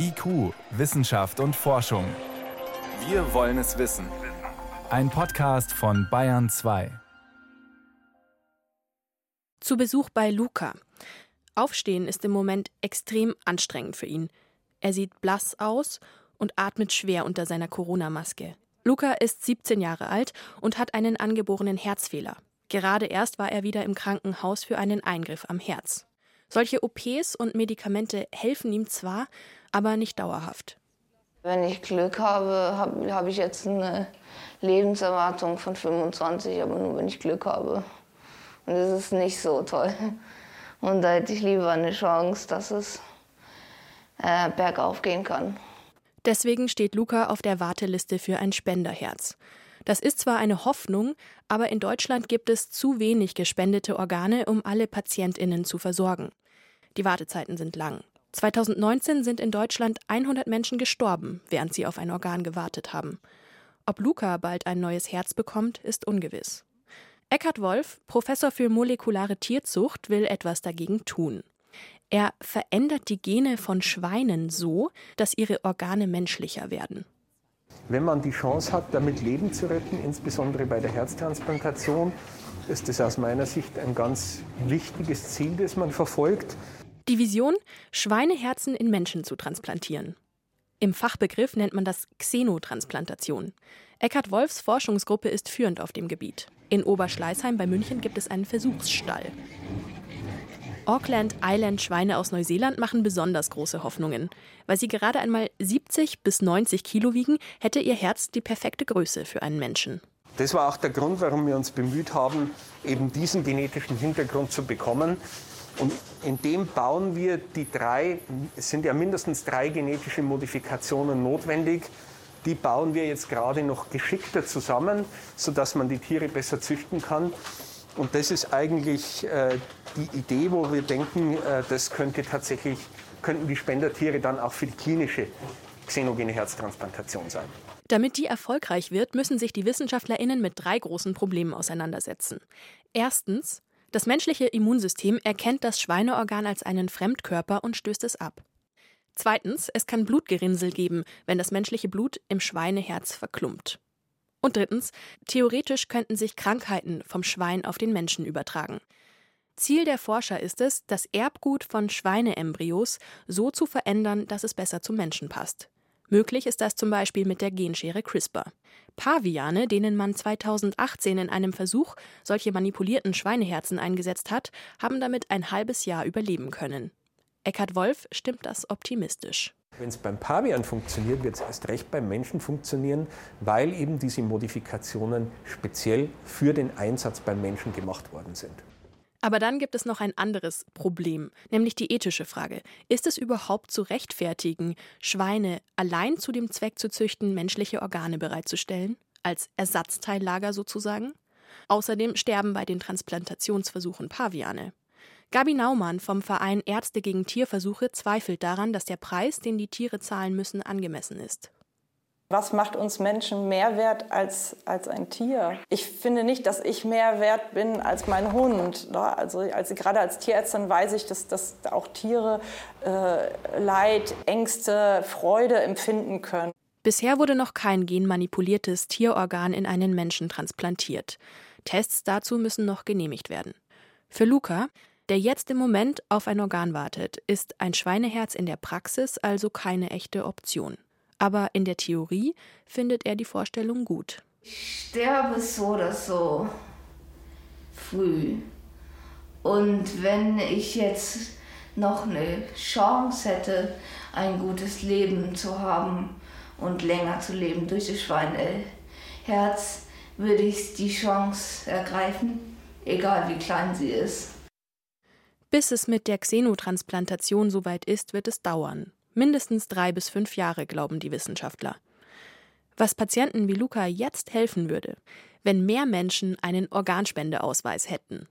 IQ, Wissenschaft und Forschung. Wir wollen es wissen. Ein Podcast von Bayern 2. Zu Besuch bei Luca. Aufstehen ist im Moment extrem anstrengend für ihn. Er sieht blass aus und atmet schwer unter seiner Corona-Maske. Luca ist 17 Jahre alt und hat einen angeborenen Herzfehler. Gerade erst war er wieder im Krankenhaus für einen Eingriff am Herz. Solche OPs und Medikamente helfen ihm zwar, aber nicht dauerhaft. Wenn ich Glück habe, habe hab ich jetzt eine Lebenserwartung von 25, aber nur wenn ich Glück habe. Und das ist nicht so toll. Und da hätte ich lieber eine Chance, dass es äh, bergauf gehen kann. Deswegen steht Luca auf der Warteliste für ein Spenderherz. Das ist zwar eine Hoffnung, aber in Deutschland gibt es zu wenig gespendete Organe, um alle Patientinnen zu versorgen. Die Wartezeiten sind lang. 2019 sind in Deutschland 100 Menschen gestorben, während sie auf ein Organ gewartet haben. Ob Luca bald ein neues Herz bekommt, ist ungewiss. Eckhard Wolf, Professor für molekulare Tierzucht, will etwas dagegen tun. Er verändert die Gene von Schweinen so, dass ihre Organe menschlicher werden. Wenn man die Chance hat, damit Leben zu retten, insbesondere bei der Herztransplantation, ist das aus meiner Sicht ein ganz wichtiges Ziel, das man verfolgt. Die Vision, Schweineherzen in Menschen zu transplantieren. Im Fachbegriff nennt man das Xenotransplantation. Eckhard Wolfs Forschungsgruppe ist führend auf dem Gebiet. In Oberschleißheim bei München gibt es einen Versuchsstall. Auckland Island Schweine aus Neuseeland machen besonders große Hoffnungen. Weil sie gerade einmal 70 bis 90 Kilo wiegen, hätte ihr Herz die perfekte Größe für einen Menschen. Das war auch der Grund, warum wir uns bemüht haben, eben diesen genetischen Hintergrund zu bekommen. Und in dem bauen wir die drei, es sind ja mindestens drei genetische Modifikationen notwendig, die bauen wir jetzt gerade noch geschickter zusammen, sodass man die Tiere besser züchten kann. Und das ist eigentlich äh, die Idee, wo wir denken, äh, das könnte tatsächlich, könnten die Spendertiere dann auch für die klinische xenogene Herztransplantation sein. Damit die erfolgreich wird, müssen sich die WissenschaftlerInnen mit drei großen Problemen auseinandersetzen. Erstens, das menschliche Immunsystem erkennt das Schweineorgan als einen Fremdkörper und stößt es ab. Zweitens, es kann Blutgerinnsel geben, wenn das menschliche Blut im Schweineherz verklumpt. Und drittens, theoretisch könnten sich Krankheiten vom Schwein auf den Menschen übertragen. Ziel der Forscher ist es, das Erbgut von Schweineembryos so zu verändern, dass es besser zum Menschen passt. Möglich ist das zum Beispiel mit der Genschere CRISPR. Paviane, denen man 2018 in einem Versuch solche manipulierten Schweineherzen eingesetzt hat, haben damit ein halbes Jahr überleben können. Eckhard Wolf stimmt das optimistisch. Wenn es beim Pavian funktioniert, wird es erst recht beim Menschen funktionieren, weil eben diese Modifikationen speziell für den Einsatz beim Menschen gemacht worden sind. Aber dann gibt es noch ein anderes Problem, nämlich die ethische Frage. Ist es überhaupt zu rechtfertigen, Schweine allein zu dem Zweck zu züchten, menschliche Organe bereitzustellen? Als Ersatzteillager sozusagen? Außerdem sterben bei den Transplantationsversuchen Paviane. Gabi Naumann vom Verein Ärzte gegen Tierversuche zweifelt daran, dass der Preis, den die Tiere zahlen müssen, angemessen ist. Was macht uns Menschen mehr wert als, als ein Tier? Ich finde nicht, dass ich mehr wert bin als mein Hund. Ne? Also, also gerade als Tierärztin weiß ich, dass, dass auch Tiere äh, Leid, Ängste, Freude empfinden können. Bisher wurde noch kein genmanipuliertes Tierorgan in einen Menschen transplantiert. Tests dazu müssen noch genehmigt werden. Für Luca, der jetzt im Moment auf ein Organ wartet, ist ein Schweineherz in der Praxis also keine echte Option. Aber in der Theorie findet er die Vorstellung gut. Ich sterbe so oder so früh. Und wenn ich jetzt noch eine Chance hätte, ein gutes Leben zu haben und länger zu leben durch das Schweineherz, würde ich die Chance ergreifen, egal wie klein sie ist. Bis es mit der Xenotransplantation soweit ist, wird es dauern. Mindestens drei bis fünf Jahre, glauben die Wissenschaftler. Was Patienten wie Luca jetzt helfen würde, wenn mehr Menschen einen Organspendeausweis hätten.